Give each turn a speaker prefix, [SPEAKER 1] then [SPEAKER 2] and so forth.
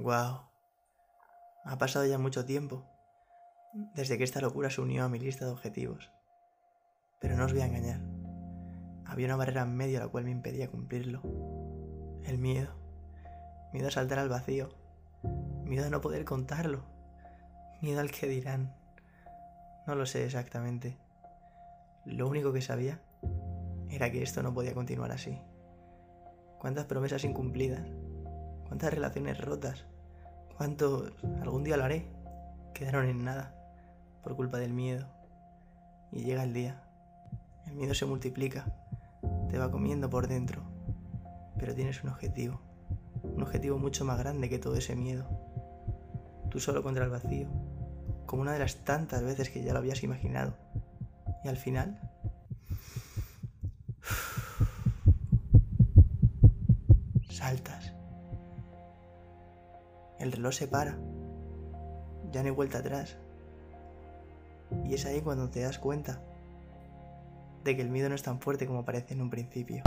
[SPEAKER 1] Wow. Ha pasado ya mucho tiempo desde que esta locura se unió a mi lista de objetivos. Pero no os voy a engañar. Había una barrera en medio la cual me impedía cumplirlo. El miedo. Miedo a saltar al vacío. Miedo a no poder contarlo. Miedo al que dirán. No lo sé exactamente. Lo único que sabía era que esto no podía continuar así. Cuántas promesas incumplidas. Cuántas relaciones rotas. Cuántos... algún día lo haré. Quedaron en nada. Por culpa del miedo. Y llega el día. El miedo se multiplica. Te va comiendo por dentro. Pero tienes un objetivo. Un objetivo mucho más grande que todo ese miedo. Tú solo contra el vacío. Como una de las tantas veces que ya lo habías imaginado. Y al final... Saltas. El reloj se para. Ya no hay vuelta atrás. Y es ahí cuando te das cuenta de que el miedo no es tan fuerte como parece en un principio.